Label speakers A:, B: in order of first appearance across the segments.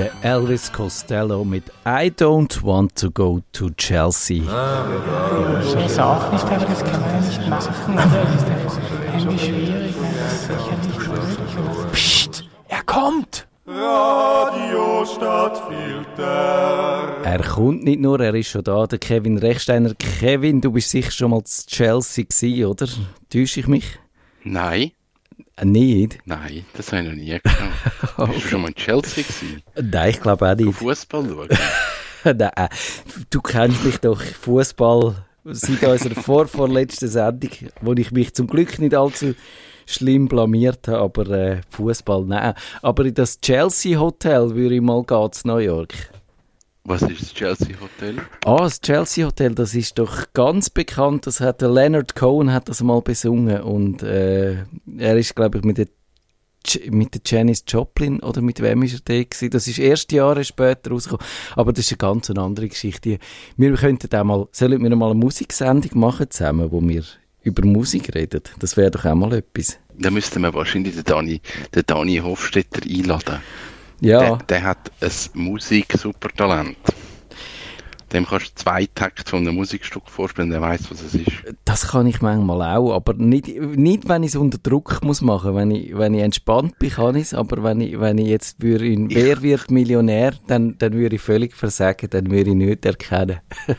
A: Der Elvis Costello mit I Don't Want to Go to Chelsea.
B: Ich weiß auch nicht, aber das kann man nicht machen. Das ist irgendwie schwierig. Das ist sicher nicht möglich. Psst, er kommt!
C: Radio Stadtfilter.
A: Er kommt nicht nur, er ist schon da, der Kevin Rechsteiner. Kevin, du bist sicher schon mal zu Chelsea gewesen, oder? Täusche ich mich?
D: Nein,
A: Nicht?
D: nein, das habe ich noch nie gemacht. Bist du schon mal in Chelsea gewesen?
A: Nein, ich glaube auch nicht.
D: Fußball schauen?
A: Nein, äh, du kennst mich doch, Fußball seit unserer vorvorletzten Sendung, wo ich mich zum Glück nicht allzu schlimm blamiert habe, aber äh, Fußball, nein. Aber in das Chelsea Hotel würde ich mal gehen, zu New York.
D: Was ist das Chelsea Hotel?
A: Ah, das Chelsea Hotel, das ist doch ganz bekannt. Das hat der Leonard Cohen hat das mal besungen und äh, er ist, glaube ich, mit der mit der Janis Joplin oder mit wem ist er da gewesen? Das ist erst Jahre später rausgekommen. Aber das ist eine ganz andere Geschichte. Wir könnten auch mal, sollen wir mal eine Musiksendung machen zusammen, wo wir über Musik reden? Das wäre doch auch mal etwas.
D: Da müssten wir wahrscheinlich den Dani, den Dani Hofstetter einladen.
A: Ja,
D: Der, der hat ein Musik-Supertalent. Dem kannst du zwei Takte von einem Musikstück vorspielen, der weiß, was es ist.
A: das kann ich manchmal auch, aber nicht, nicht wenn ich es unter Druck muss machen. Wenn ich, wenn ich entspannt bin, kann ich es, aber wenn ich, wenn ich jetzt würde in Wer wird Millionär, dann, dann würde ich völlig versagen, dann würde ich nicht erkennen.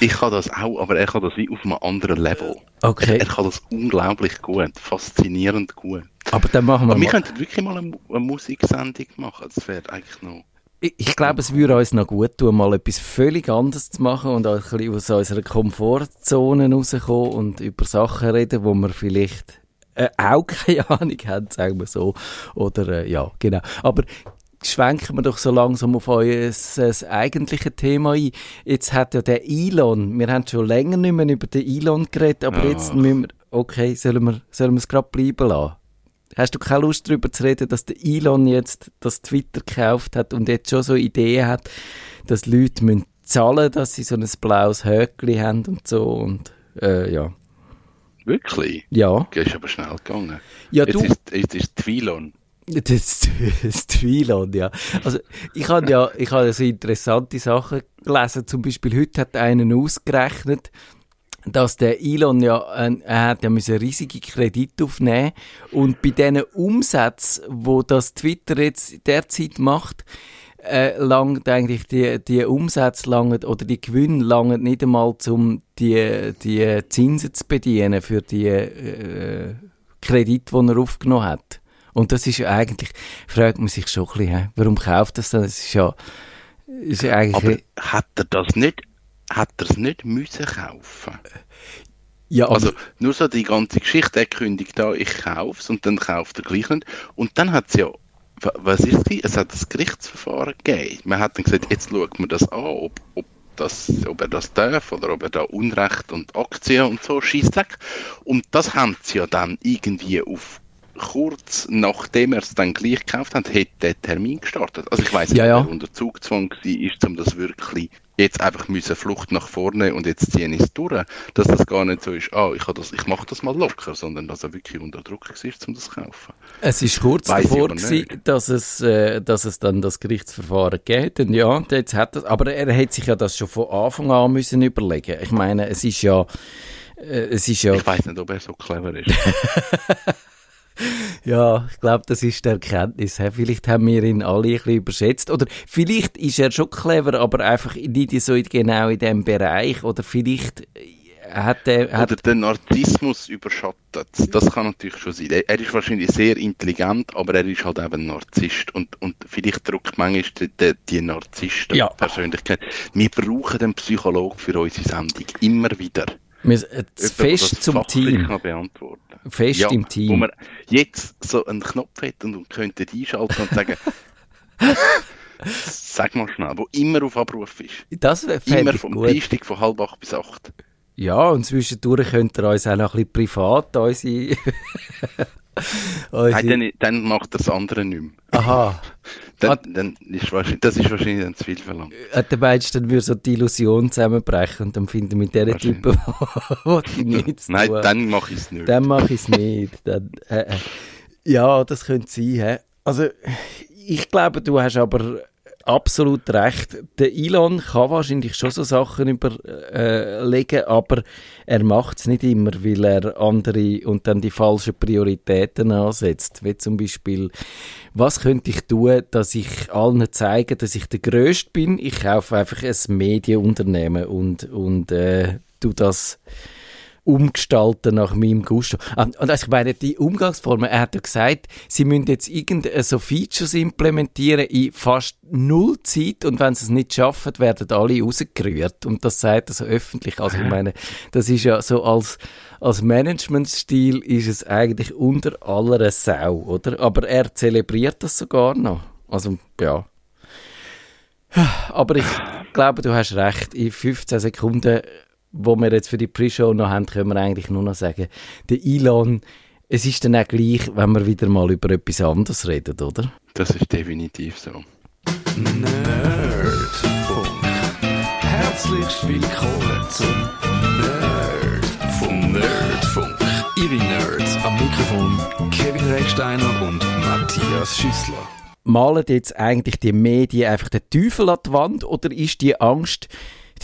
D: Ich kann das auch, aber er kann das wie auf einem anderen Level.
A: Okay.
D: Er kann das unglaublich gut, faszinierend gut.
A: Aber dann machen wir
D: Aber wir
A: mal.
D: könnten wirklich mal eine, eine Musiksendung machen. Das wäre eigentlich noch.
A: Ich, ich glaube, es würde uns noch gut tun, mal etwas völlig anderes zu machen und auch ein bisschen aus unserer Komfortzone rauskommen und über Sachen reden, wo wir vielleicht äh, auch keine Ahnung haben, sagen wir so. Oder äh, ja, genau. Aber schwenken wir doch so langsam auf euer das eigentliche Thema ein. Jetzt hat ja der Elon, wir haben schon länger nicht mehr über den Elon geredet, aber
D: Ja.
A: jetzt müssen wir, okay, sollen wir, sollen wir es gerade bleiben lassen? Hast du keine Lust darüber zu reden, dass der Elon jetzt das Twitter gekauft hat und jetzt schon so Ideen hat, dass Leute müssen zahlen, dass sie so ein blaues Höckli haben und so und äh, ja.
D: Wirklich?
A: Ja.
D: Das ist aber schnell gegangen.
A: Ja,
D: jetzt
A: du-
D: ist, jetzt ist Twilon.
A: Das, das Twilon, ja. Also, ich habe ja, ich habe so interessante Sachen gelesen. Zum Beispiel heute hat einen ausgerechnet, dass der Elon ja, ein, er hat ja müssen riesige Kredite aufnehmen und bei diesen Umsätzen, wo das Twitter jetzt derzeit macht, äh, langt eigentlich die, die Umsätze langen oder die Gewinne langen nicht einmal, um die, die Zinsen zu bedienen für die äh, Kredite, die er aufgenommen hat. Und das ist ja eigentlich, fragt man sich schon ein bisschen, warum kauft das dann? Das ist ja, ist ja eigentlich,
D: Aber hat er das nicht, hat er es nicht müssen kaufen?
A: ja,
D: Also nur so die ganze Geschichte, er kündigt da, ich kaufe es und dann kauft er gleich nicht. Und dann hat es ja, wa- was ist es? Es hat das Gerichtsverfahren gegeben. Man hat dann gesagt, jetzt schaut man das an, ob, ob, das, ob er das darf oder ob er da Unrecht und Aktien und so schießt weg. Und das haben sie ja dann irgendwie auf kurz nachdem er es dann gleich gekauft hat, hat der Termin gestartet. Also ich weiß nicht,
A: Ja, ja.
D: ob er unter Zugzwang war, um das wirklich jetzt einfach müssen Flucht nach vorne und jetzt ziehen es durch, dass das gar nicht so ist, ah, ich, das, ich mache das mal locker, sondern dass er wirklich unter Druck war, um das zu kaufen.
A: es ist kurz
D: Weiss
A: davor gewesen, dass es, äh, dass es dann das Gerichtsverfahren geht. Und ja, jetzt hat das, aber er hat sich ja das schon von Anfang an müssen überlegen. Ich meine, es ist ja, äh, es ist ja,
D: Ich weiß nicht, ob er so clever ist.
A: Ja, ich glaube, das ist die Erkenntnis. Vielleicht haben wir ihn alle ein bisschen überschätzt. Oder vielleicht ist er schon clever, aber einfach nicht so genau in dem Bereich. Oder vielleicht äh, hat er... Hat,
D: Oder den Narzissmus überschattet. Das kann natürlich schon sein. Er- ist wahrscheinlich sehr intelligent, aber er ist halt eben ein Narzisst. Und, und vielleicht drückt manchmal die, die, die
A: Ja.
D: Narzissten-Persönlichkeit. Wir brauchen den Psychologen für unsere Sendung. Immer wieder.
A: Wir, äh, fest zum Team. Fest
D: ja,
A: im Team.
D: Wo man jetzt so einen Knopf hätte und könnte einschalten und sagen, sag mal schnell, wo immer auf Abruf ist.
A: Das
D: Immer vom
A: gut.
D: Dienstag von halb acht bis acht.
A: Ja, und zwischendurch könnt ihr uns auch noch ein bisschen privat unsere... unsere
D: Nein, dann, dann macht das andere nicht mehr.
A: aha.
D: Dann, dann ist wahrscheinlich, das ist wahrscheinlich dann zu viel verlangt.
A: Äh, Der meinst, dann würde so die Illusion zusammenbrechen und dann finden wir mit diesen. Typen, die nichts
D: Nein,
A: tun.
D: dann mache ich es nicht.
A: Dann mache ich es nicht. Dann, äh, äh. Ja, das könnte sein. Hä? Also, ich glaube, du hast aber absolut recht. Der Elon kann wahrscheinlich schon so Sachen überlegen, aber er macht es nicht immer, weil er andere und dann die falschen Prioritäten ansetzt. Wie zum Beispiel, was könnte ich tun, dass ich allen zeige, dass ich der Größte bin? Ich kaufe einfach ein Medienunternehmen und, und äh, tu das umgestalten nach meinem Gusto. Ah, Und also ich meine, die Umgangsformen, er hat ja gesagt, sie müssen jetzt irgendeine so Features implementieren in fast null Zeit und wenn sie es nicht schaffen, werden alle rausgerührt. Und das sagt er so öffentlich. Also ich meine, das ist ja so als, als Managementstil ist es eigentlich unter aller Sau, oder? Aber er zelebriert das sogar noch. Also, ja. Aber ich glaube, du hast recht. In 15 Sekunden wo wir jetzt für die Pre-Show noch haben, können wir eigentlich nur noch sagen, der Elon, es ist dann auch gleich, wenn wir wieder mal über etwas anderes reden, oder?
D: Das ist definitiv so.
E: Nerdfunk. Herzlich willkommen zum Nerd vom Nerdfunk. Ihre Nerds am Mikrofon Kevin Recksteiner und Matthias Schüssler.
A: Malen jetzt eigentlich die Medien einfach den Teufel an die Wand oder ist die Angst,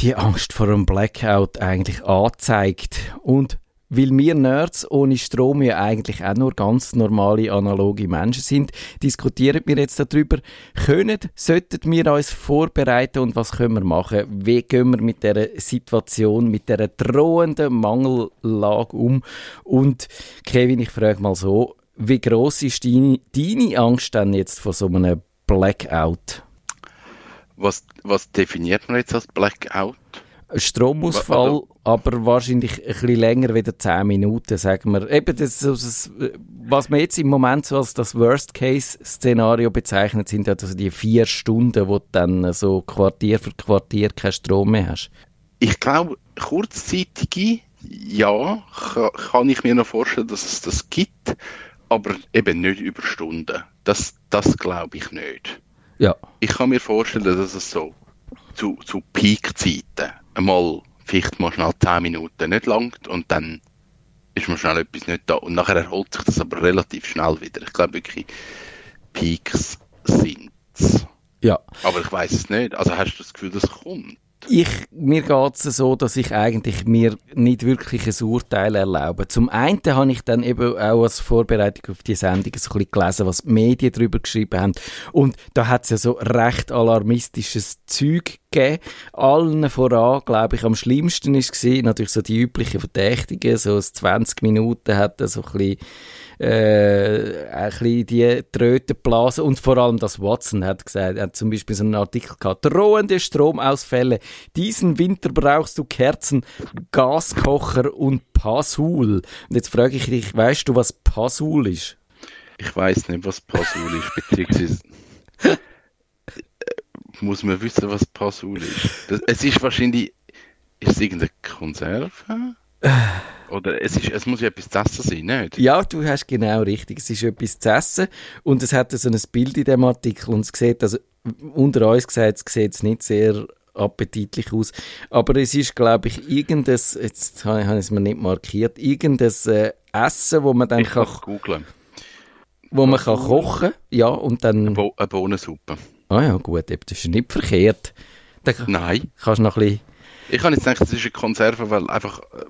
A: die Angst vor einem Blackout eigentlich angezeigt? Und weil wir Nerds ohne Strom ja eigentlich auch nur ganz normale analoge Menschen sind, diskutieren wir jetzt darüber, können, sollten wir uns vorbereiten und was können wir machen? Wie gehen wir mit der Situation, mit der drohenden Mangellage um? Und Kevin, ich frage mal so, wie groß ist deine, deine Angst denn jetzt vor so einem Blackout?
D: Was, was definiert man jetzt als Blackout?
A: Stromausfall, aber wahrscheinlich ein bisschen länger wieder 10 Minuten, sagen wir. Eben, das, was man jetzt im Moment so als das Worst-Case-Szenario bezeichnet, sind also die vier Stunden, wo du dann so Quartier für Quartier keinen Strom mehr hast.
D: Ich glaube, kurzzeitige, ja, ka- kann ich mir noch vorstellen, dass es das gibt, aber eben nicht über Stunden. Das, das glaube ich nicht.
A: Ja.
D: Ich kann mir vorstellen, dass es so zu, zu Peak-Zeiten einmal vielleicht mal schnell 10 Minuten nicht langt und dann ist man schnell etwas nicht da. Und nachher erholt sich das aber relativ schnell wieder. Ich glaube wirklich, Peaks sind
A: Ja.
D: Aber ich weiß es nicht. Also hast du das Gefühl, das kommt?
A: Ich, mir geht es so, dass ich eigentlich mir nicht wirklich ein Urteil erlaube. Zum einen habe ich dann eben auch als Vorbereitung auf die Sendung so ein bisschen gelesen, was die Medien darüber geschrieben haben. Und da hat es ja so recht alarmistisches Zeug gegeben. Allen voran, glaube ich, am schlimmsten ist gesehen natürlich so die üblichen Verdächtigen, so ein 20 Minuten hat er so ein bisschen äh, ein bisschen die Trötenblase und vor allem das Watson hat gesagt, er hat zum Beispiel so einen Artikel gehabt, drohende Stromausfälle, diesen Winter brauchst du Kerzen, Gaskocher und Passul. Und jetzt frage ich dich, weißt du, was Passul ist?
D: Ich weiß nicht, was Passul ist, beziehungsweise äh, muss man wissen, was Passul ist. Das, es ist wahrscheinlich, ist es irgendeine Konserve? Oder es, ist, es muss ja etwas zu essen sein, nicht?
A: Ja, du hast genau richtig. Es ist etwas zu essen und es hat so ein Bild in dem Artikel und es sieht, also unter uns gesagt, es sieht nicht sehr appetitlich aus, aber es ist, glaube ich, irgendein, jetzt habe ich es mir nicht markiert, irgendein äh, Essen, wo man dann
D: Ich
A: kann,
D: googeln.
A: wo man kann kochen, ja, und dann,
D: Bo eine Bohnensuppe.
A: ah ja, gut, eben, das ist nicht verkehrt. Dann
D: Nein.
A: kannst noch ein bisschen,
D: Ich habe jetzt gedacht, das ist eine Konserve, weil einfach äh,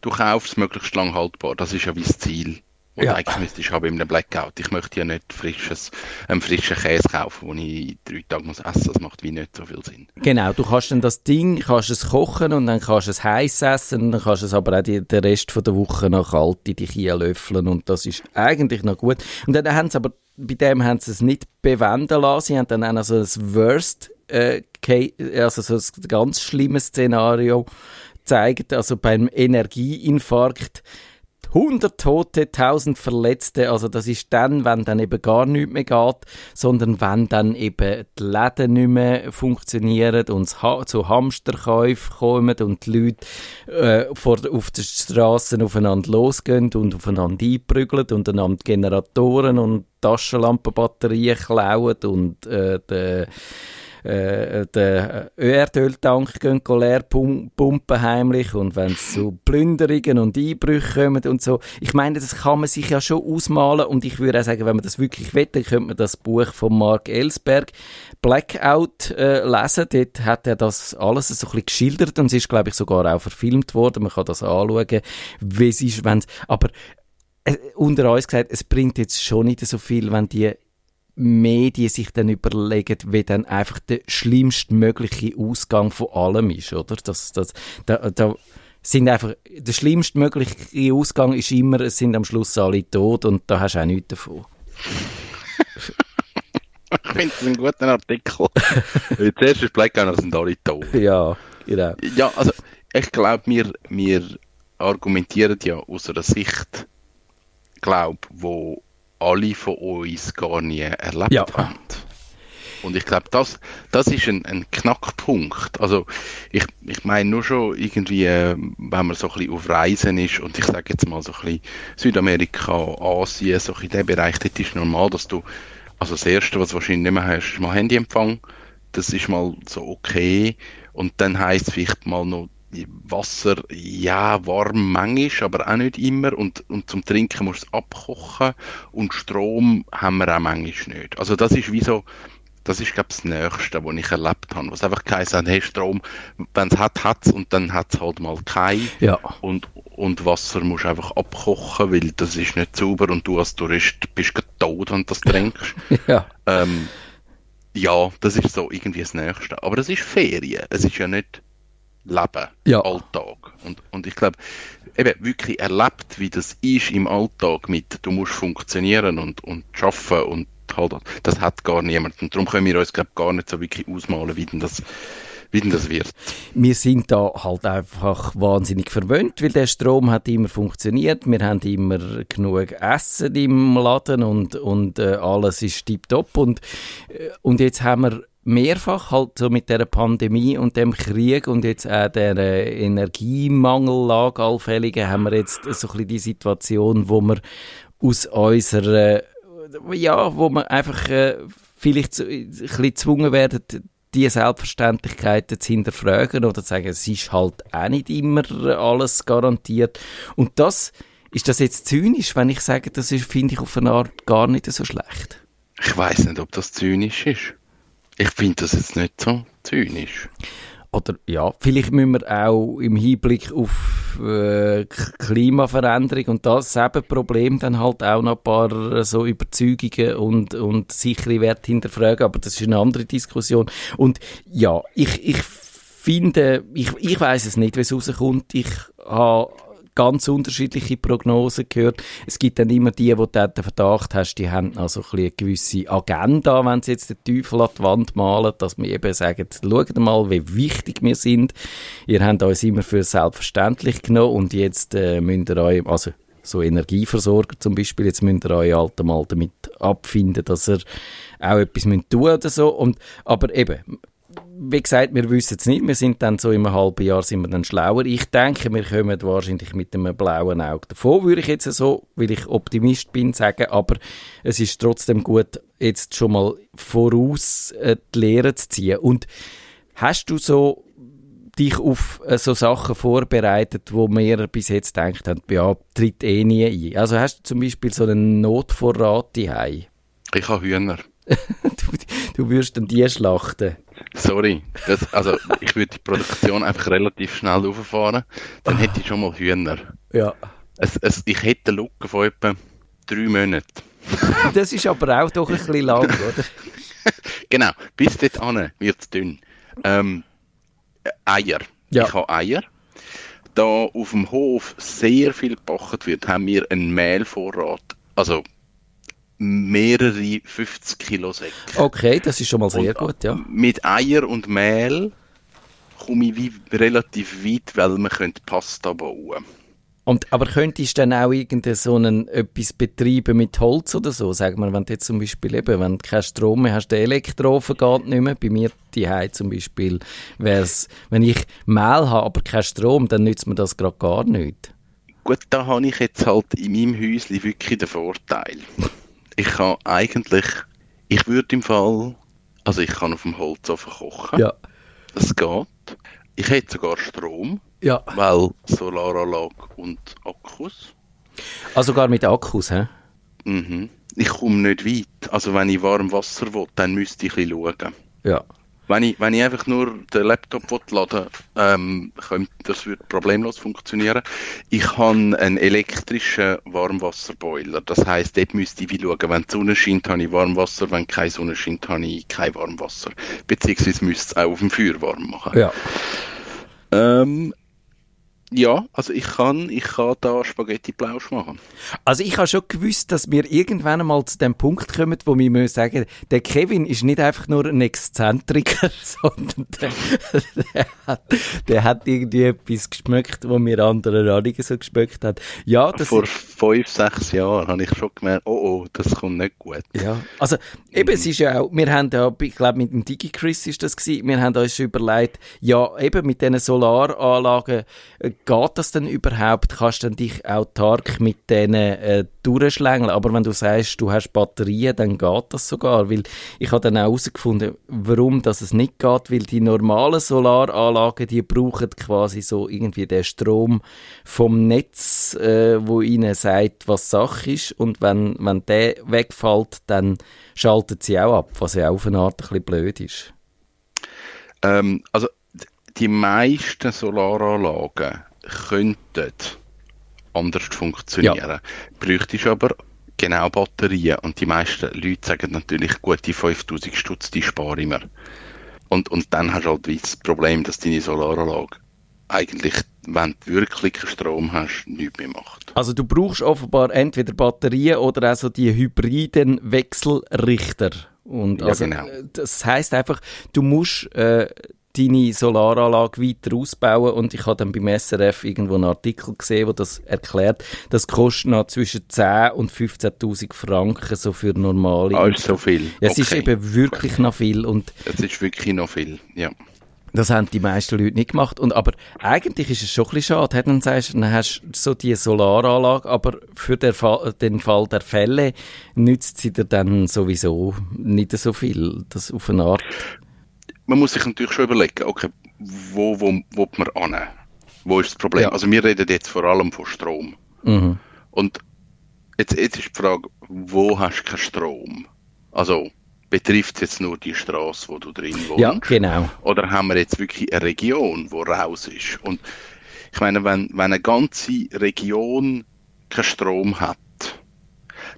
D: du kaufst möglichst lang haltbar. Das ist ja wie das Ziel. Und
A: Ja.
D: eigentlich müsste ich haben in einem Blackout. Ich möchte ja nicht frisches, einen frischen Käse kaufen, den ich drei Tagen muss essen. Das macht wie nicht so viel Sinn.
A: Genau, du kannst dann das Ding, kannst es kochen und dann kannst du es heiß essen und dann kannst du es aber auch die, den Rest von der Woche noch kalt in dich löffeln und das ist eigentlich noch gut. Und dann haben sie aber, bei dem haben sie es nicht bewenden lassen, sie haben dann auch so ein Worst, äh, also so ein ganz schlimmes Szenario gezeigt, also beim Energieinfarkt 100 Tote, 1000 Verletzte, also das ist dann, wenn dann eben gar nichts mehr geht, sondern wenn dann eben die Läden nicht mehr funktionieren und ha zu Hamsterkäufen kommen und die Leute äh, vor, auf den Straßen aufeinander losgehen und aufeinander einprügeln und einander Generatoren und Taschenlampenbatterien klauen und äh, äh, den gehen leer pum pumpen heimlich und wenn es zu Plünderungen und Einbrüchen kommen und so. Ich meine, das kann man sich ja schon ausmalen und ich würde auch sagen, wenn man das wirklich will, dann könnte man das Buch von Mark Ellsberg Blackout äh, lesen. Dort hat er das alles so ein bisschen geschildert und es ist, glaube ich, sogar auch verfilmt worden. Man kann das anschauen, wie es ist, wenn aber äh, unter uns gesagt, es bringt jetzt schon nicht so viel, wenn die Medien sich dann überlegen, wie dann einfach der schlimmstmögliche Ausgang von allem ist, oder? Das, das, da, da sind einfach, der schlimmstmögliche Ausgang ist immer, es sind am Schluss alle tot und da hast du auch nichts davon.
D: ich finde das einen guten Artikel. Zuerst ist Blackout, sind alle tot.
A: Ja, genau.
D: Ja, also ich glaube, wir, wir argumentieren ja aus einer Sicht, glaube wo alle von uns gar nie erlebt
A: Ja.
D: haben. Und ich glaube, das, das ist ein, ein Knackpunkt. Also ich, ich meine nur schon irgendwie, äh, wenn man so ein bisschen auf Reisen ist und ich sage jetzt mal so ein bisschen Südamerika, Asien, so bisschen der Bereich, dort ist normal, dass du, also das Erste, was du wahrscheinlich nicht mehr hast, ist mal Handyempfang. Das ist mal so okay. Und dann heisst es vielleicht mal noch Wasser, ja, warm manchmal, aber auch nicht immer. Und, und zum Trinken musst du es abkochen. Und Strom haben wir auch manchmal nicht. Also das ist wie so, das ist, glaube ich, das Nächste, was ich erlebt habe. Was einfach geheißen hat, hey, Strom, wenn es hat, hat es und dann hat es halt mal keinen.
A: Ja.
D: Und, und Wasser musst du einfach abkochen, weil das ist nicht sauber und du als Tourist bist tot, wenn du das trinkst.
A: Ja.
D: ähm, ja, das ist so irgendwie das Nächste. Aber das ist Ferien. Es ist ja nicht Leben,
A: Ja.
D: Alltag. Und, und ich glaube, eben wirklich erlebt, wie das ist im Alltag mit, du musst funktionieren und, und arbeiten und halt, das hat gar niemand. Und darum können wir uns, glaube gar nicht so wirklich ausmalen, wie denn das, wie denn das wird.
A: Wir sind da halt einfach wahnsinnig verwöhnt, weil der Strom hat immer funktioniert. Wir haben immer genug Essen im Laden und, und äh, alles ist tiptop. Und, äh, und jetzt haben wir mehrfach halt so mit der Pandemie und dem Krieg und jetzt auch der äh, Energiemangellage allfälligen haben wir jetzt so ein bisschen die Situation, wo wir aus unserer, äh, ja, wo wir einfach äh, vielleicht so, ein bisschen gezwungen werden, die Selbstverständlichkeiten zu hinterfragen oder zu sagen, es ist halt auch nicht immer alles garantiert. Und das, ist das jetzt zynisch, wenn ich sage, das finde ich auf eine Art gar nicht so schlecht?
D: Ich weiß nicht, ob das zynisch ist. Ich finde das jetzt nicht so zynisch.
A: Oder ja, vielleicht müssen wir auch im Hinblick auf äh, Klimaveränderung und das eben Problem dann halt auch noch ein paar äh, so Überzeugungen und, und sichere Werte hinterfragen, aber das ist eine andere Diskussion. Und ja, ich, ich finde, ich, ich weiß es nicht, wie es rauskommt. Ich habe ganz unterschiedliche Prognosen gehört. Es gibt dann immer die, wo du den Verdacht hast, die haben also eine gewisse Agenda, wenn sie jetzt den Teufel an die Wand malen, dass wir eben sagen, schaut mal, wie wichtig wir sind. Ihr habt uns immer für selbstverständlich genommen und jetzt äh, müsst ihr euch, also so Energieversorger zum Beispiel, jetzt müsst ihr euch halt mal damit abfinden, dass ihr auch etwas müsst tun oder so. Und, aber eben, wie gesagt, wir wissen es nicht. Wir sind dann so einem halben Jahr sind wir dann schlauer. Ich denke, wir kommen wahrscheinlich mit einem blauen Auge davon, würde ich jetzt so, weil ich Optimist bin, sagen. Aber es ist trotzdem gut, jetzt schon mal voraus äh, die Lehre zu ziehen. Und hast du so dich auf äh, so Sachen vorbereitet, wo wir bis jetzt gedacht haben, ja, tritt eh nie ein. Also hast du zum Beispiel so einen Notvorrat daheim?
D: Ich habe Hühner.
A: Du, du würdest dann die schlachten.
D: Sorry, das, also ich würde die Produktion einfach relativ schnell auffahren, dann hätte ich schon mal Hühner.
A: Ja.
D: Es, es, ich hätte eine Lücke von etwa drei Monaten.
A: Das ist aber auch doch ein bisschen lang, oder?
D: Genau, bis dort an wird es dünn. Ähm, äh, Eier.
A: Ja.
D: Ich habe Eier. Da auf dem Hof sehr viel gebacken wird, haben wir einen Mehlvorrat. Also mehrere 50 Kilo Säcke.
A: Okay, das ist schon mal sehr
D: Und,
A: gut, ja.
D: Mit Eier und Mehl komme ich wie relativ weit, weil man könnte Pasta bauen.
A: Und, aber könntest du dann auch irgendein so einen, etwas betreiben mit Holz oder so? Sag mal, wenn du jetzt zum Beispiel eben, wenn du keinen Strom mehr hast, der Elektroofen geht nicht mehr. Bei mir die zum Beispiel wär's, wenn ich Mehl habe, aber keinen Strom, dann nützt mir das gerade gar nicht.
D: Gut, da habe ich jetzt halt in meinem Häuschen wirklich den Vorteil. Ich kann eigentlich, ich würde im Fall, Also ich kann auf dem Holzofen kochen.
A: Ja.
D: Das geht. Ich hätte sogar Strom,
A: Ja.
D: weil Solaranlage und Akkus.
A: Also sogar mit Akkus, hä?
D: Mhm. Ich komme nicht weit. Also wenn ich warm Wasser will, dann müsste ich ein bisschen schauen.
A: Ja.
D: Wenn ich, wenn ich einfach nur den Laptop laden ähm, könnte, das würde problemlos funktionieren. Ich habe einen elektrischen Warmwasserboiler. Das heisst, dort müsste ich wie schauen, wenn die Sonne scheint, habe ich Warmwasser, wenn keine Sonne scheint, habe ich kein Warmwasser. Beziehungsweise müsste es auch auf dem Feuer warm machen.
A: Ja.
D: Ähm, ja, also ich kann, ich kann da Spaghetti Plausch machen.
A: Also ich habe schon gewusst, dass wir irgendwann einmal zu dem Punkt kommen, wo wir müssen sagen, der Kevin ist nicht einfach nur ein Exzentriker, sondern der, der, hat, der hat irgendwie etwas geschmeckt, wo wir anderen auch nicht so geschmeckt haben. Ja, das
D: Vor fünf, sechs Jahren habe ich schon gemerkt, oh oh, das kommt nicht gut.
A: Ja, also eben, es ist ja auch, wir haben ja, ich glaube mit dem DigiChris ist das gewesen, wir haben uns schon überlegt, ja eben mit diesen Solaranlagen, äh, geht das denn überhaupt? Kannst du dich autark mit denen äh, durchschlängeln? Aber wenn du sagst, du hast Batterien, dann geht das sogar, weil ich habe dann auch herausgefunden, warum das es nicht geht, weil die normalen Solaranlagen, die brauchen quasi so irgendwie den Strom vom Netz, äh, wo ihnen sagt, was Sache ist und wenn, wenn der wegfällt, dann schaltet sie auch ab, was ja auf eine Art ein bisschen blöd ist.
D: Ähm, also die meisten Solaranlagen könnten anders funktionieren. Bräuchtest aber genau Batterien. Und die meisten Leute sagen natürlich, gut, die 5000 Stutz, die spare ich mir. Und, und dann hast du halt das Problem, dass deine Solaranlage eigentlich, wenn du wirklich keinen Strom hast, nichts mehr macht.
A: Also du brauchst offenbar entweder Batterien oder auch so die hybriden Wechselrichter. Und
D: Ja,
A: also,
D: genau.
A: äh, das heißt einfach, du musst äh, deine Solaranlage weiter ausbauen und ich habe dann beim SRF irgendwo einen Artikel gesehen, wo das erklärt, das kostet noch zwischen 10 und 15'000 Franken so für normale.
D: Ist so viel.
A: ja, es ist
D: Okay.
A: eben wirklich noch viel und
D: Es ist wirklich noch viel, ja.
A: das haben die meisten Leute nicht gemacht. Und, aber eigentlich ist es schon ein bisschen schade. Dann sagst du, dann hast du so die Solaranlage, aber für den Fall, den Fall der Fälle nützt sie dir dann sowieso nicht so viel. Das auf eine Art.
D: Man muss sich natürlich schon überlegen, okay, wo, wo, wo man an? Wo ist das Problem?
A: Ja.
D: Also wir reden jetzt vor allem von Strom.
A: Mhm.
D: Und jetzt, jetzt ist die Frage, wo hast du keinen Strom? Also betrifft es jetzt nur die Straße, wo du drin wohnst?
A: Ja, genau.
D: Oder haben wir jetzt wirklich eine Region, wo raus ist? Und ich meine, wenn, wenn eine ganze Region keinen Strom hat,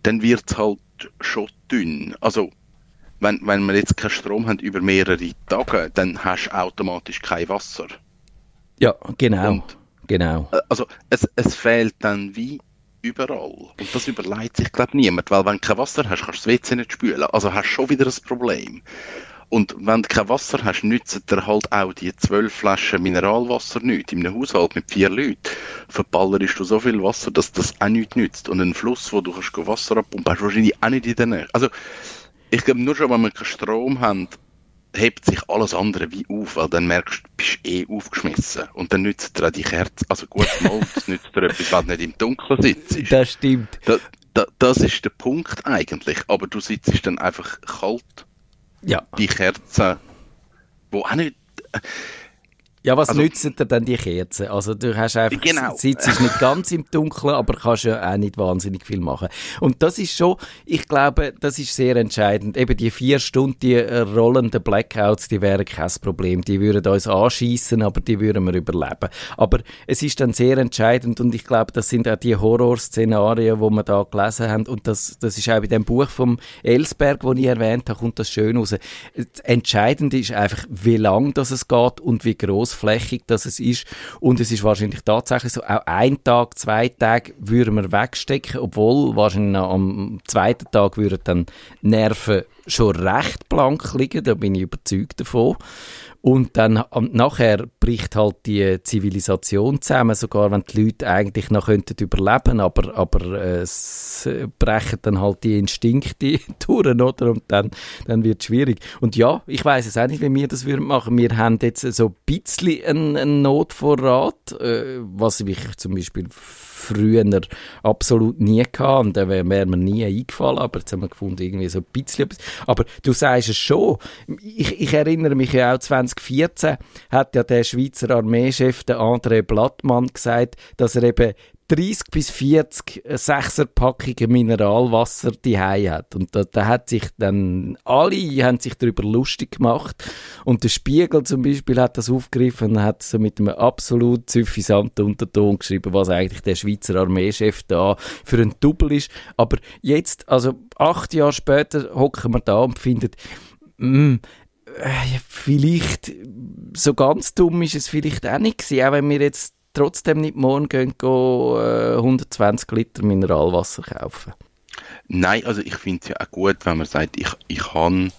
D: dann wird es halt schon dünn. Also, wenn, wenn wir jetzt keinen Strom haben über mehrere Tage, dann hast du automatisch kein Wasser.
A: Ja, genau.
D: Und-
A: Genau.
D: Äh, Also, es, es fehlt dann wie überall. Und das überlegt sich, glaube niemand. Weil, wenn du kein Wasser hast, kannst du das WC nicht spülen. Also hast du schon wieder ein Problem. Und wenn du kein Wasser hast, nützen dir halt auch die zwölf Flaschen Mineralwasser nicht. In einem Haushalt mit vier Leuten verballerst du so viel Wasser, dass das auch nichts nützt. Und ein Fluss, wo du kannst Wasser abpumpen, hast du wahrscheinlich auch nicht in der Nähe. Also, ich glaube, nur schon, wenn wir keinen Strom haben, hebt sich alles andere wie auf, weil dann merkst du, du bist eh aufgeschmissen. Und dann nützt dir auch die Kerze, also gut, mal, das nützt dir etwas, wenn du nicht im Dunkeln sitzt.
A: Das stimmt.
D: Da, da, das ist der Punkt eigentlich. Aber du sitzt dann einfach kalt,
A: Ja.
D: die Kerze, wo auch nicht,
A: Ja, was
D: Also-
A: nützen dir denn die Kerzen? Also du hast einfach,
D: Genau.
A: sitzt nicht ganz im Dunkeln, aber kannst ja auch nicht wahnsinnig viel machen. Und das ist schon, ich glaube, das ist sehr entscheidend. Eben die vier Stunden, die äh, rollenden Blackouts, die wären kein Problem. Die würden uns anschießen, aber die würden wir überleben. Aber es ist dann sehr entscheidend und ich glaube, das sind auch die Horrorszenarien, wo wir da gelesen haben und das, das ist auch bei dem Buch vom Ellsberg, wo ich erwähnt habe, kommt das schön raus. Das Entscheidende ist einfach, wie lang das es geht und wie großflächig das es ist. Und es ist wahrscheinlich tatsächlich so, auch ein Tag, zwei Tage würden wir wegstecken, obwohl wahrscheinlich am zweiten Tag würden dann Nerven schon recht blank liegen, da bin ich überzeugt davon. Und dann am- nachher bricht halt die Zivilisation zusammen, sogar wenn die Leute eigentlich noch könnten überleben, aber, aber äh, es brechen dann halt die Instinkte durch, oder? Und dann, dann wird es schwierig. Und ja, ich weiß es auch nicht, wie wir das würden machen. Wir haben jetzt so ein bisschen einen, einen Notvorrat, äh, was mich zum Beispiel früher absolut nie gehabt und dann wäre wär mir nie eingefallen, aber jetzt haben wir gefunden, irgendwie so ein bisschen. Aber du sagst es schon, ich, ich erinnere mich ja auch 2014 hat ja der Schweizer Armeechef, der André Blattmann, gesagt, dass er eben 30 bis 40 Sechserpackungen Mineralwasser die hat. Und da, da hat sich dann, alle haben sich darüber lustig gemacht. Und der Spiegel zum Beispiel hat das aufgegriffen und hat so mit einem absolut suffisanten Unterton geschrieben, was eigentlich der Schweizer Armeechef da für ein Double ist. Aber jetzt, also acht Jahre später, hocken wir da und finden, mm, vielleicht so ganz dumm ist es vielleicht auch nicht gewesen, auch wenn wir jetzt trotzdem nicht morgen gehen, gehen äh, 120 Liter Mineralwasser kaufen?
D: Nein, also ich finde es ja auch gut, wenn man sagt, ich, ich habe eine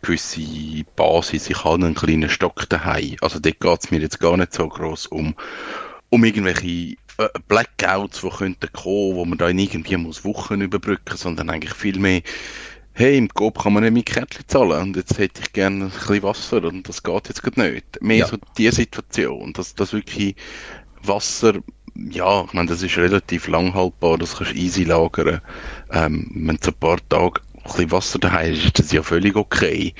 D: gewisse Basis, ich habe einen kleinen Stock daheim. Also dort geht es mir jetzt gar nicht so groß um, um irgendwelche äh, Blackouts, die könnten kommen, wo man da irgendwie muss Wochen überbrücken, sondern eigentlich viel mehr hey, im Coop kann man nicht mit Kärtchen zahlen und jetzt hätte ich gerne ein bisschen Wasser und das geht jetzt gerade nicht. Mehr ja. so die Situation, dass das wirklich Wasser, ja, ich meine, das ist relativ lang haltbar, das kannst du easy lagern. Ähm, wenn du ein paar Tage ein bisschen Wasser daheim ist, ist das ja völlig okay.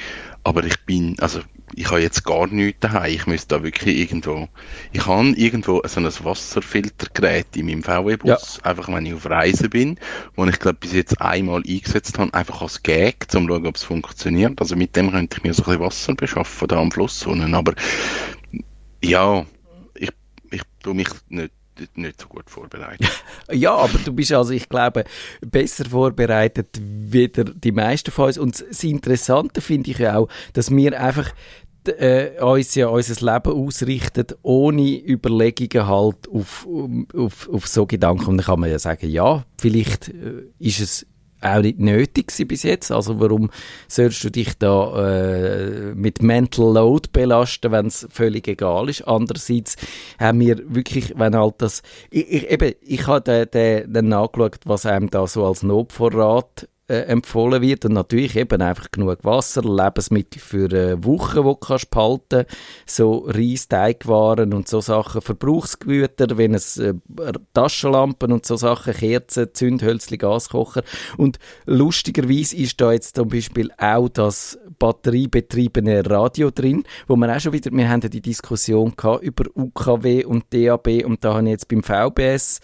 D: Aber ich bin, also ich habe jetzt gar nichts daheim. Ich müsste da wirklich irgendwo, ich habe irgendwo so ein Wasserfiltergerät in meinem VW-Bus, ja. einfach wenn ich auf Reise bin, wo ich glaube bis jetzt einmal eingesetzt habe, einfach als Gag, um zu schauen, ob es funktioniert. Also mit dem könnte ich mir so ein bisschen Wasser beschaffen da am Fluss unten. Aber ja, ich, ich tue mich nicht nicht so gut vorbereitet.
A: ja, aber du bist also, ich glaube, besser vorbereitet wie die meisten von uns. Und das Interessante finde ich ja auch, dass wir einfach äh, uns ja unser Leben ausrichtet, ohne Überlegungen halt auf, auf, auf so Gedanken. Und dann kann man ja sagen, ja, vielleicht äh, ist es auch nicht nötig bis jetzt. Also warum sollst du dich da äh, mit Mental Load belasten, wenn es völlig egal ist? Andererseits haben wir wirklich, wenn halt das, ich, ich, eben, ich habe den, den nachgeschaut, was einem da so als Notvorrat äh, empfohlen wird. Und natürlich eben einfach genug Wasser, Lebensmittel für eine Woche, die du kannst behalten so Reis, Teigwaren und so Sachen, Verbrauchsgüter, wenn es äh, Taschenlampen und so Sachen, Kerzen, Zündhölzli, Gaskocher. Und lustigerweise ist da jetzt zum Beispiel auch das batteriebetriebene Radio drin, wo man auch schon wieder, wir haben ja die Diskussion gehabt über UKW und DAB und da habe ich jetzt beim VBS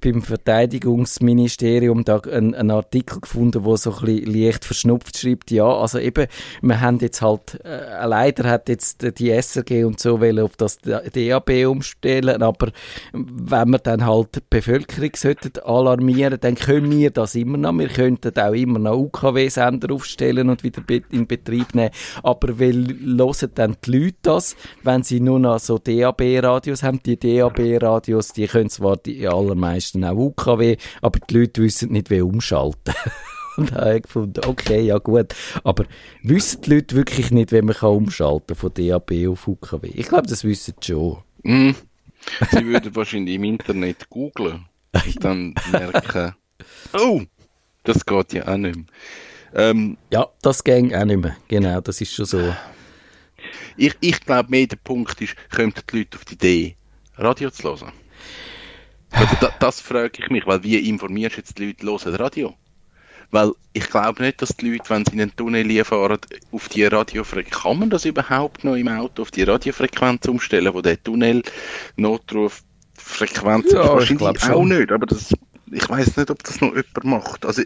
A: beim Verteidigungsministerium da einen, einen Artikel gefunden, wo so ein bisschen leicht verschnupft schreibt, ja, also eben, wir haben jetzt halt, äh, leider hat jetzt die SRG und so wollen auf das DAB umstellen, aber wenn wir dann halt die Bevölkerung sollten alarmieren, dann können wir das immer noch, wir könnten auch immer noch UKW-Sender aufstellen und wieder in Betrieb nehmen, aber weil hören dann die Leute das, wenn sie nur noch so DAB-Radios haben, die DAB-Radios, die können zwar die allermeisten meisten auch UKW, aber die Leute wissen nicht, wie umschalten. Und habe ich gefunden, okay, ja gut. Aber wissen die Leute wirklich nicht, wie man kann umschalten von DAB auf UKW? Ich glaube, das wissen sie schon.
D: Mm. Sie würden wahrscheinlich im Internet googlen und dann merken, oh, das geht ja auch nicht mehr. Ähm,
A: ja, das ging auch nicht mehr. Genau, das ist schon so.
D: Ich, ich glaube, mehr der Punkt ist, kommen die Leute auf die Idee, Radio zu hören? Also da, das frage ich mich, weil wie informierst du jetzt die Leute, hören Radio? Weil ich glaube nicht, dass die Leute, wenn sie in einen Tunnel fahren, auf die Radiofrequenz, kann man das überhaupt noch im Auto auf die Radiofrequenz umstellen, wo der Tunnel Notruf-Frequenz
A: ja, wahrscheinlich auch
D: schon. nicht, aber das, ich weiß nicht, ob das noch jemand macht. Also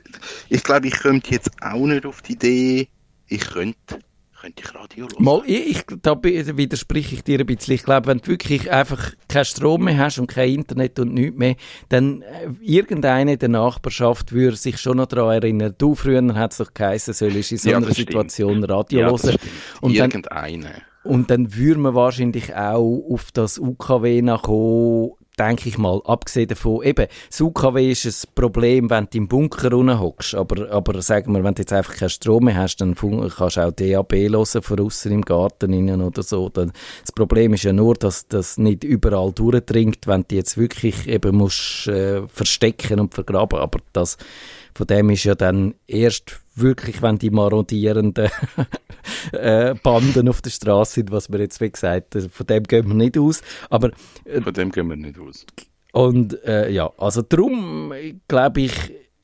D: ich glaube, ich könnte jetzt auch nicht auf die Idee, ich könnte könnte ich Radio hören.
A: Mal, ich, da widerspreche ich dir ein bisschen. Ich glaube, wenn du wirklich einfach keinen Strom mehr hast und kein Internet und nichts mehr, dann äh, irgendeine in der Nachbarschaft würde sich schon noch daran erinnern, du früher hat es doch geheißen, sollst in so ja, einer Situation stimmt. Radio ja, hören.
D: Und Irgendeine.
A: Dann, und dann würde man wahrscheinlich auch auf das UKW nachkommen, denke ich mal, abgesehen davon, eben, das UKW ist ein Problem, wenn du im Bunker hockst, aber, aber sagen wir, wenn du jetzt einfach keinen Strom mehr hast, dann kannst du auch DAB hören von außen im Garten innen oder so. Dann, das Problem ist ja nur, dass das nicht überall durchdringt, wenn du jetzt wirklich eben musst äh, verstecken und vergraben, aber das von dem ist ja dann erst wirklich, wenn die marodierenden äh, Banden auf der Straße sind, was wir jetzt wie gesagt, von dem gehen wir nicht aus. Aber,
D: äh, von dem gehen wir nicht aus.
A: Und äh, ja, also darum glaube ich,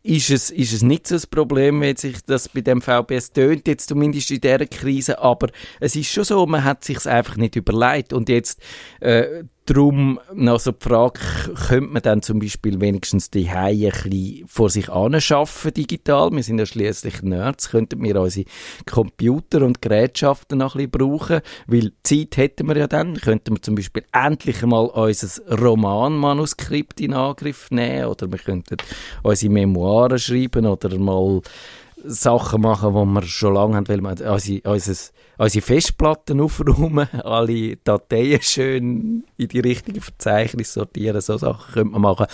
A: ist es, ist es nicht so ein Problem, wenn sich das bei dem VBS tönt, jetzt zumindest in dieser Krise, aber es ist schon so, man hat sich einfach nicht überlegt und jetzt äh, Darum noch so die Frage, könnte man dann zum Beispiel wenigstens die Haie ein bisschen vor sich anschaffen digital? Wir sind ja schließlich Nerds, könnten wir unsere Computer und Gerätschaften noch ein bisschen brauchen, weil Zeit hätten wir ja dann, könnten wir zum Beispiel endlich einmal unser Romanmanuskript in Angriff nehmen? Oder wir könnten unsere Memoiren schreiben oder mal Sachen machen, die wir schon lange haben, weil wir unsere, unsere, unsere Festplatten aufräumen, alle Dateien schön in die richtige Verzeichnis sortieren, so Sachen könnte man machen.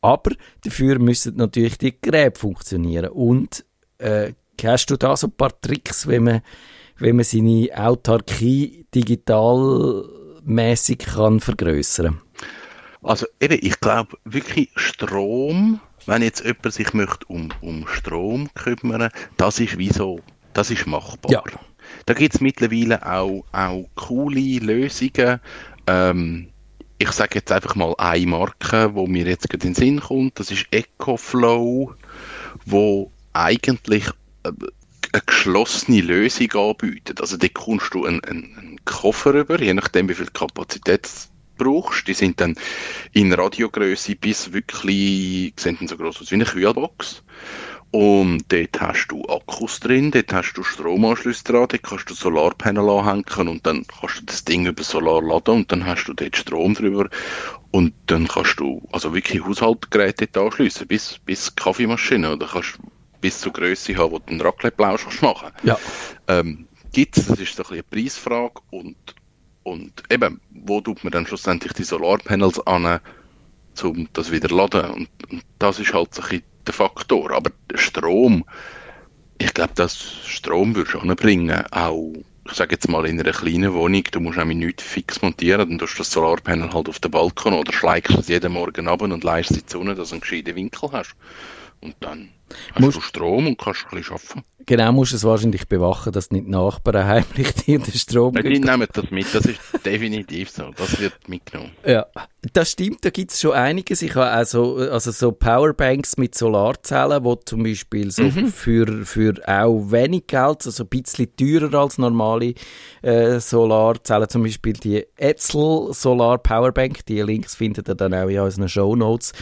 A: Aber dafür müssen natürlich die Geräte funktionieren. Und äh, hast du da so ein paar Tricks, wenn man, wenn man seine Autarkie digitalmäßig kann?
D: Also eben, ich glaube wirklich Strom wenn jetzt jemand sich möchte um, um Strom kümmern, das ist wieso, das ist machbar.
A: Ja.
D: Da gibt es mittlerweile auch, auch coole Lösungen. Ähm, ich sage jetzt einfach mal eine Marke, wo mir jetzt gerade in den Sinn kommt, das ist EcoFlow, wo eigentlich äh, eine geschlossene Lösung anbietet. Also da kommst du einen, einen Koffer über, je nachdem wie viel Kapazität brauchst. Die sind dann in Radiogröße bis wirklich, sehen dann so groß aus wie eine Kühlbox. Und dort hast du Akkus drin, dort hast du Stromanschlüsse dran, dort kannst du Solarpanel anhängen und dann kannst du das Ding über Solar laden und dann hast du dort Strom drüber und dann kannst du also wirklich Haushaltsgeräte dort anschliessen, bis, bis Kaffeemaschine oder kannst bis zur Größe haben, wo du einen Raclette-Plausch machen
A: Ja.
D: Ähm, gibt's, das ist so ein bisschen eine Preisfrage und und eben, wo tut man dann schlussendlich die Solarpanels an, um das wieder zu laden? Und, und das ist halt so ein der Faktor. Aber Strom, ich glaube, das Strom würdest du anbringen, auch, ich sage jetzt mal in einer kleinen Wohnung, du musst nämlich nichts fix montieren, dann tust du das Solarpanel halt auf den Balkon oder schlägst es jeden Morgen ab und leist es die Sonne, dass du einen gescheiten Winkel hast. Und dann hast
A: Musst-
D: du Strom und kannst ein bisschen arbeiten.
A: Genau, musst du es wahrscheinlich bewachen, dass nicht Nachbarn heimlich dir den Strom
D: Ja, die nehmen das mit, das ist definitiv so. Das wird mitgenommen.
A: Ja, das stimmt, da gibt es schon einiges. Ich habe also, also so Powerbanks mit Solarzellen, wo zum Beispiel so für, für auch wenig Geld, also ein bisschen teurer als normale äh, Solarzellen, zum Beispiel die Etzel Solar Powerbank, die Links findet ihr dann auch in unseren Show Notes.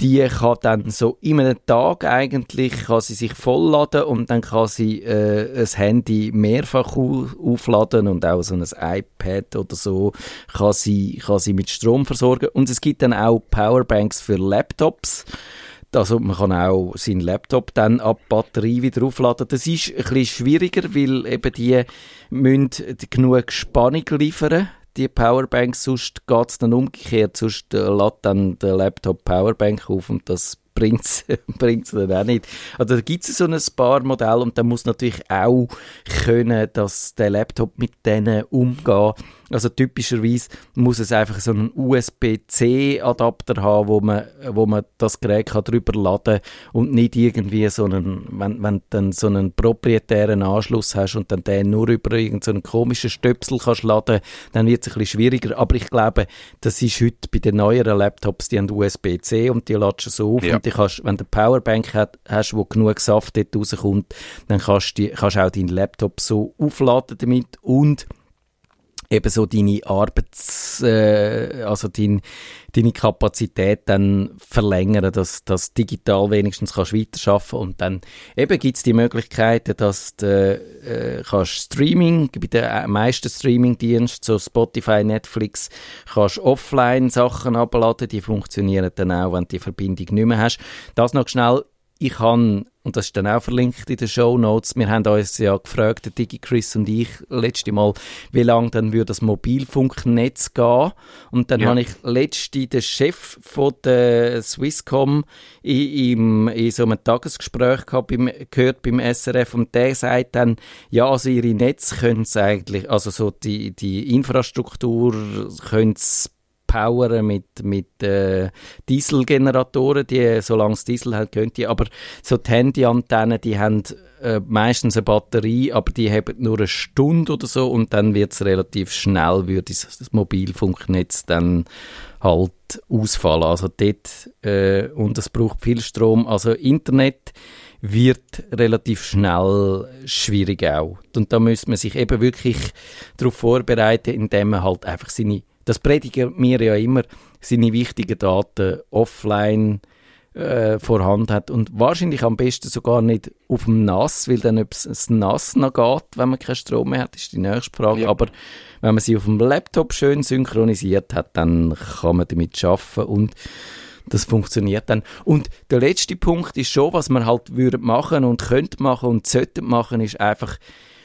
A: Die kann dann so in einem Tag eigentlich, kann sie sich vollladen und dann kann sie äh, ein Handy mehrfach au- aufladen und auch so ein iPad oder so kann sie, kann sie mit Strom versorgen. Und es gibt dann auch Powerbanks für Laptops. Also man kann auch seinen Laptop dann ab Batterie wieder aufladen. Das ist ein bisschen schwieriger, weil eben die müssen genug Spannung liefern, die Powerbanks, sonst geht es dann umgekehrt, sonst äh, lädt dann der Laptop Powerbank auf und das bringt es dann auch nicht. Also da gibt es so ein paar Modelle und da muss natürlich auch können, dass der Laptop mit denen umgeht. Also typischerweise muss es einfach so einen USB-C-Adapter haben, wo man, wo man das Gerät kann drüber laden und nicht irgendwie so einen, wenn, wenn du dann so einen proprietären Anschluss hast und dann den nur über irgendeinen so komischen Stöpsel kannst laden, dann wird es ein bisschen schwieriger. Aber ich glaube, das ist heute bei den neueren Laptops, die haben USB-C und die latschen so auf
D: Ja.
A: und die kannst, wenn du eine Powerbank hat, hast, wo genug Saft dort rauskommt, dann kannst du kannst du auch deinen Laptop so aufladen damit und eben so deine Arbeits, äh, also dein, deine Kapazität dann verlängern, dass das digital wenigstens kannst weiterarbeiten und dann eben gibt's die Möglichkeiten, dass du äh, kannst Streaming, bei den äh, meisten Streaming-Diensten, so Spotify, Netflix, kannst offline Sachen abladen, die funktionieren dann auch, wenn du die Verbindung nicht mehr hast. Das noch schnell, ich habe, und das ist dann auch verlinkt in den Show Notes, wir haben uns ja gefragt, der Digi Chris und ich, letzte Mal, wie lange dann würde das Mobilfunknetz gehen. Und dann
D: Ja.
A: habe ich letzte den Chef von der Swisscom in, im, in so einem Tagesgespräch gehabt, beim, gehört beim SRF und der sagt dann, ja, also ihre Netze können es eigentlich, also so die, die Infrastruktur können es poweren mit, mit äh, Dieselgeneratoren, die, solange es Diesel hat, können die, aber so die Handyantennen, die haben äh, meistens eine Batterie, aber die haben nur eine Stunde oder so und dann wird es relativ schnell, würde das, das Mobilfunknetz dann halt ausfallen. Also dort, äh, und es braucht viel Strom. Also Internet wird relativ schnell schwierig auch. Und da müsste man sich eben wirklich darauf vorbereiten, indem man halt einfach seine, das predigen wir ja immer, seine wichtigen Daten offline äh, vorhanden hat und wahrscheinlich am besten sogar nicht auf dem NAS, weil dann ob es NAS noch geht, wenn man keinen Strom mehr hat, ist die nächste Frage.
D: Ja.
A: Aber wenn man sie auf dem Laptop schön synchronisiert hat, dann kann man damit arbeiten und das funktioniert dann. Und der letzte Punkt ist schon, was man halt würde machen und könnte machen und sollte machen, ist einfach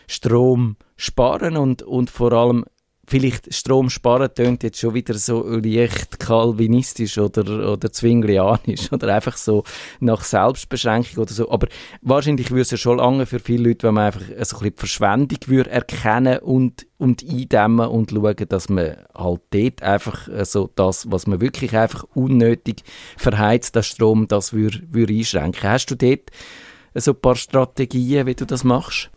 A: Strom sparen und, und vor allem vielleicht Strom sparen tönt jetzt schon wieder so leicht kalvinistisch oder, oder zwinglianisch oder einfach so nach Selbstbeschränkung oder so. Aber wahrscheinlich würde es ja schon lange für viele Leute, wenn man einfach so ein bisschen die Verschwendung würde erkennen und, und eindämmen und schauen, dass man halt dort einfach so das, was man wirklich einfach unnötig verheizt, das Strom, das würde, würde einschränken. Hast du dort so ein paar Strategien, wie du das machst?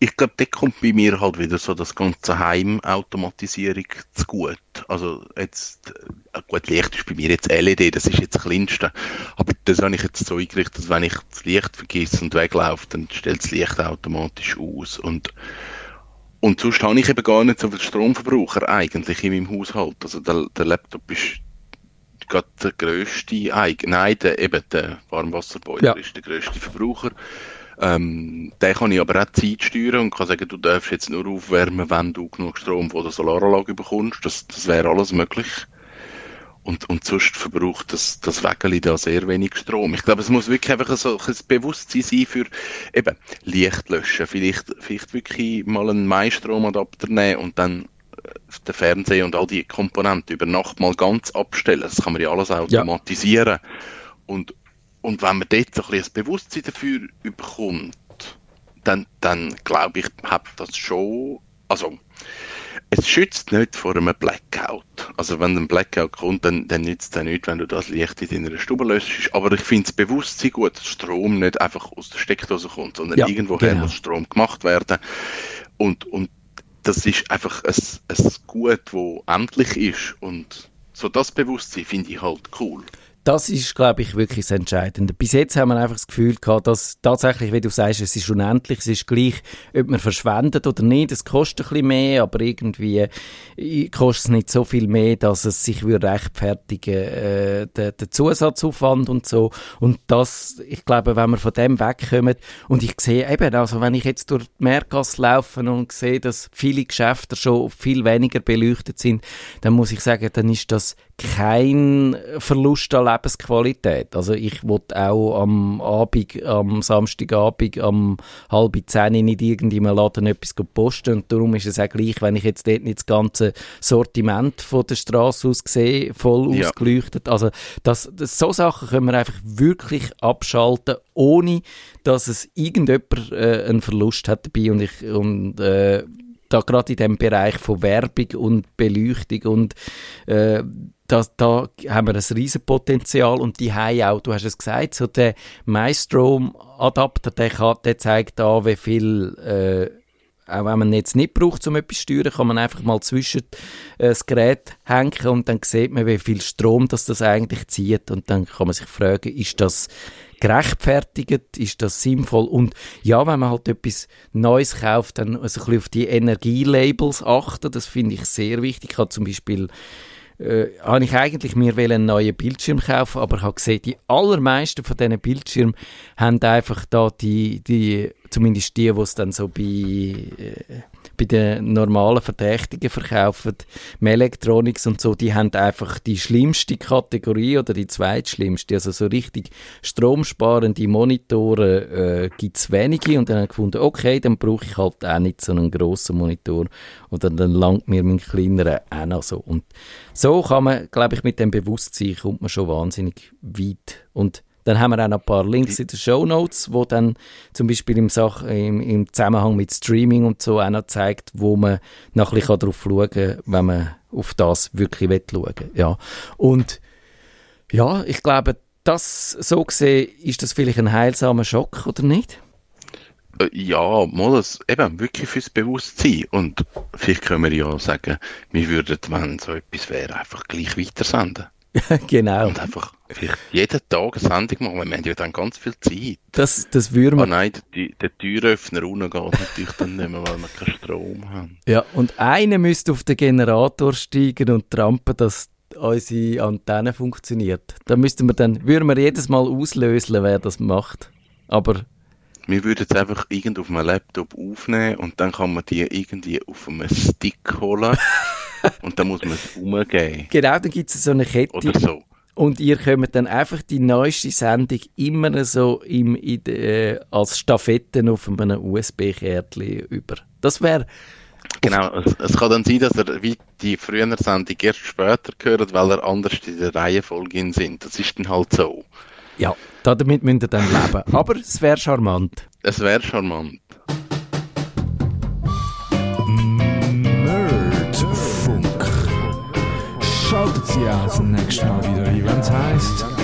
D: Ich glaube, da kommt bei mir halt wieder so das ganze Heimautomatisierung zu gut. Also jetzt, äh, gut, Licht ist bei mir jetzt LED, das ist jetzt das Kleinste. Aber das habe ich jetzt so eingerichtet, dass wenn ich das Licht vergesse und weglaufe, dann stellt das Licht automatisch aus. Und, und sonst habe ich eben gar nicht so viel Stromverbraucher eigentlich in meinem Haushalt. Also der, der Laptop ist gerade der grösste, nein, der, eben der Warmwasserboiler
A: Ja.
D: ist der grösste Verbraucher. Ähm, den kann ich aber auch Zeit steuern und kann sagen, du darfst jetzt nur aufwärmen, wenn du genug Strom von der Solaranlage bekommst. Das, das wäre alles möglich. Und, und sonst verbraucht das, das Wägeli da sehr wenig Strom. Ich glaube, es muss wirklich einfach ein solches Bewusstsein sein für eben Licht löschen. Vielleicht, vielleicht wirklich mal einen Mai-Stromadapter nehmen und dann äh, den Fernseher und all die Komponenten über Nacht mal ganz abstellen. Das kann man ja alles automatisieren. Und, und wenn man dort so ein bisschen ein Bewusstsein dafür bekommt, dann, dann glaube ich, hat das schon, also, es schützt nicht vor einem Blackout. Also wenn ein Blackout kommt, dann, dann nützt es nicht, wenn du das Licht in deiner Stube löschst. Aber ich finde das Bewusstsein gut, dass Strom nicht einfach aus der Steckdose kommt, sondern
A: Ja,
D: irgendwoher
A: genau.
D: muss Strom gemacht werden. Und, und das ist einfach ein, ein Gut, das endlich ist. Und so das Bewusstsein finde ich halt cool.
A: Das ist, glaube ich, wirklich das Entscheidende. Bis jetzt haben wir einfach das Gefühl gehabt, dass tatsächlich, wie du sagst, es ist unendlich, es ist gleich, ob man verschwendet oder nicht. Es kostet ein bisschen mehr, aber irgendwie äh, kostet es nicht so viel mehr, dass es sich würde rechtfertigen äh, der Zusatzaufwand und so. Und das, ich glaube, wenn wir von dem wegkommen, und ich sehe eben, also wenn ich jetzt durch die Meergasse laufe und sehe, dass viele Geschäfte schon viel weniger beleuchtet sind, dann muss ich sagen, dann ist das kein Verlust an Lebensqualität. Also ich wollte auch am Abend, am Samstagabend, am halb zehn nicht irgendwie im Laden etwas posten und darum ist es auch gleich, wenn ich jetzt dort nicht das ganze Sortiment von der Straße aus sehe, voll
D: Ja.
A: ausgeleuchtet. Also das, das, so Sachen können wir einfach wirklich abschalten, ohne dass es irgendjemand äh, einen Verlust hat dabei und ich und äh, da gerade in dem Bereich von Werbung und Beleuchtung und äh, da, da haben wir ein riesen Potenzial und die haben auch, du hast es gesagt, so der MyStrom-Adapter, der, der zeigt an, wie viel, äh, auch wenn man jetzt nicht braucht, um etwas zu steuern, kann man einfach mal zwischen äh, das Gerät hängen und dann sieht man, wie viel Strom das, das eigentlich zieht und dann kann man sich fragen, ist das gerechtfertigt, ist das sinnvoll und ja, wenn man halt etwas Neues kauft, dann also ein bisschen auf die Energielabels achten, das finde ich sehr wichtig. Ich habe zum Beispiel äh, habe ich eigentlich mir einen neuen Bildschirm kaufen, aber habe gesehen, die allermeisten von diesen Bildschirmen haben einfach da die, die zumindest die, die es dann so bei, äh, bei den normalen Verdächtigen verkaufen, Melektronics und so, die haben einfach die schlimmste Kategorie oder die zweitschlimmste, also so richtig stromsparende Monitore äh, gibt es wenige und dann habe ich gefunden, okay, dann brauche ich halt auch nicht so einen grossen Monitor oder dann langt mir mein kleinerer auch noch so. Und so kann man, glaube ich, mit dem Bewusstsein kommt man schon wahnsinnig weit. Und dann haben wir auch noch ein paar Links in den Show Notes, wo dann zum Beispiel im, Sach im, im Zusammenhang mit Streaming und so auch noch zeigt, wo man noch ein bisschen darauf schauen kann, wenn man auf das wirklich will schauen Ja. Und ja, ich glaube, das so gesehen, ist das vielleicht ein heilsamer Schock oder nicht?
D: Äh, Ja, mal das, eben, wirklich fürs Bewusstsein. Und vielleicht können wir ja sagen, wir würden, wenn so etwas wäre, einfach gleich weitersenden.
A: genau.
D: Und einfach vielleicht jeden Tag eine Sendung machen. Wir haben ja dann ganz viel Zeit.
A: Das, das würden
D: Oh
A: wir.
D: nein, der, der Türöffner unten geht natürlich dann nicht mehr, weil wir keinen Strom haben.
A: Ja, und einer müsste auf den Generator steigen und trampen, dass unsere Antenne funktioniert. Da müssten wir dann, würden wir jedes Mal auslösen, wer das macht. Aber
D: Wir würden es einfach irgend auf einem Laptop aufnehmen und dann kann man die irgendwie auf einem Stick holen und dann muss man es umgeben.
A: genau, dann gibt es so eine Kette.
D: Oder so.
A: Und ihr kommt dann einfach die neueste Sendung immer so im, in de, äh, als Stafetten auf einem USB-Kärtchen über. Das wäre,
D: Genau, es, es kann dann sein, dass er wie die frühere Sendung erst später gehört, weil er anders in der Reihenfolge in sind. Das ist dann halt so.
A: ja, damit müsst ihr dann leben. Aber es wäre charmant.
D: Es wäre charmant.
F: Nerdfunk. Schaltet Sie auch das nächste Mal wieder ein, wenn es heisst